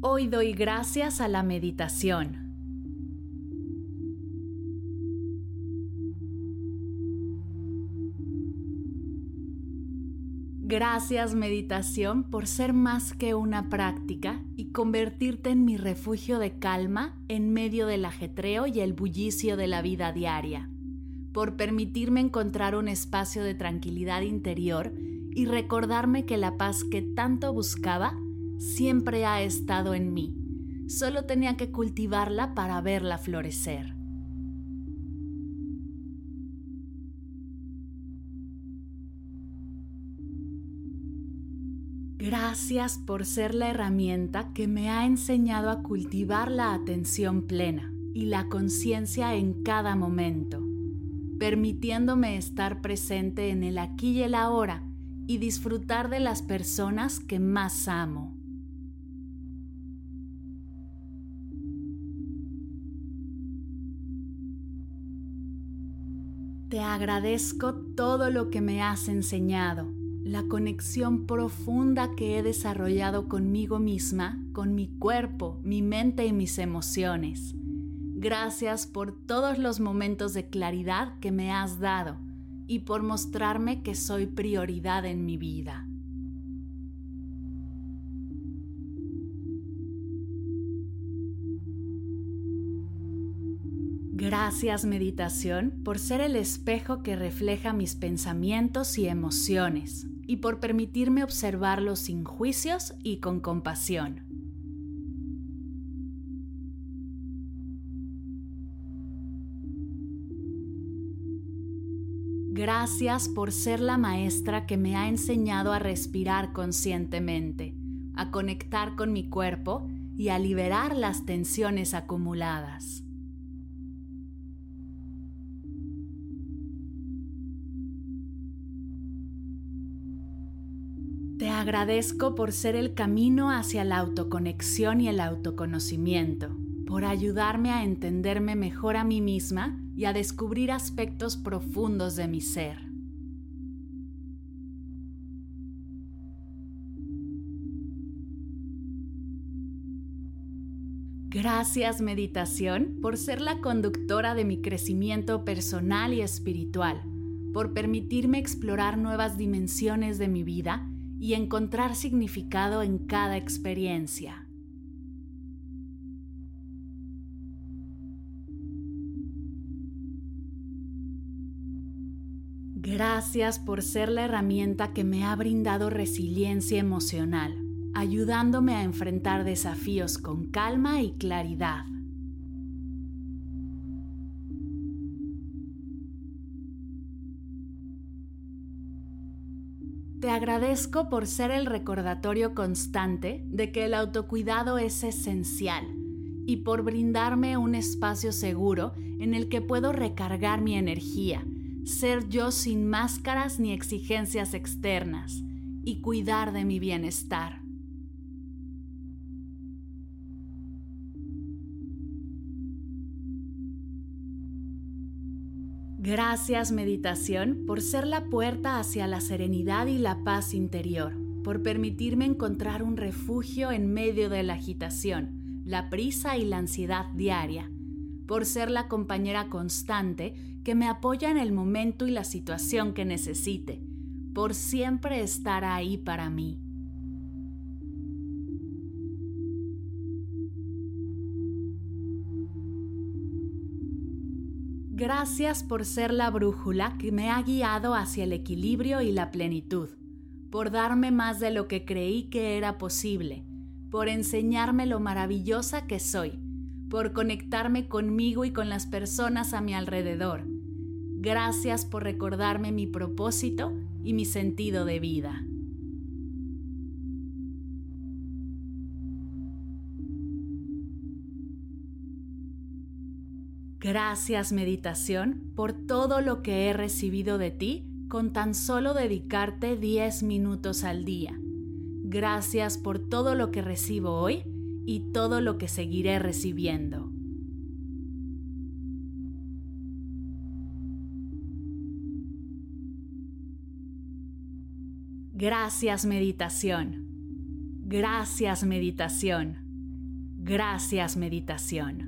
Hoy doy gracias a la meditación. Gracias meditación por ser más que una práctica y convertirte en mi refugio de calma en medio del ajetreo y el bullicio de la vida diaria, por permitirme encontrar un espacio de tranquilidad interior y recordarme que la paz que tanto buscaba siempre ha estado en mí, solo tenía que cultivarla para verla florecer. Gracias por ser la herramienta que me ha enseñado a cultivar la atención plena y la conciencia en cada momento, permitiéndome estar presente en el aquí y el ahora y disfrutar de las personas que más amo. Te agradezco todo lo que me has enseñado la conexión profunda que he desarrollado conmigo misma, con mi cuerpo, mi mente y mis emociones. Gracias por todos los momentos de claridad que me has dado y por mostrarme que soy prioridad en mi vida. Gracias meditación por ser el espejo que refleja mis pensamientos y emociones y por permitirme observarlos sin juicios y con compasión. Gracias por ser la maestra que me ha enseñado a respirar conscientemente, a conectar con mi cuerpo y a liberar las tensiones acumuladas. Te agradezco por ser el camino hacia la autoconexión y el autoconocimiento, por ayudarme a entenderme mejor a mí misma y a descubrir aspectos profundos de mi ser. Gracias meditación por ser la conductora de mi crecimiento personal y espiritual, por permitirme explorar nuevas dimensiones de mi vida y encontrar significado en cada experiencia. Gracias por ser la herramienta que me ha brindado resiliencia emocional, ayudándome a enfrentar desafíos con calma y claridad. Te agradezco por ser el recordatorio constante de que el autocuidado es esencial y por brindarme un espacio seguro en el que puedo recargar mi energía, ser yo sin máscaras ni exigencias externas y cuidar de mi bienestar. Gracias meditación por ser la puerta hacia la serenidad y la paz interior, por permitirme encontrar un refugio en medio de la agitación, la prisa y la ansiedad diaria, por ser la compañera constante que me apoya en el momento y la situación que necesite, por siempre estar ahí para mí. Gracias por ser la brújula que me ha guiado hacia el equilibrio y la plenitud, por darme más de lo que creí que era posible, por enseñarme lo maravillosa que soy por conectarme conmigo y con las personas a mi alrededor. Gracias por recordarme mi propósito y mi sentido de vida. Gracias meditación por todo lo que he recibido de ti con tan solo dedicarte 10 minutos al día. Gracias por todo lo que recibo hoy y todo lo que seguiré recibiendo. Gracias meditación. Gracias meditación. Gracias meditación.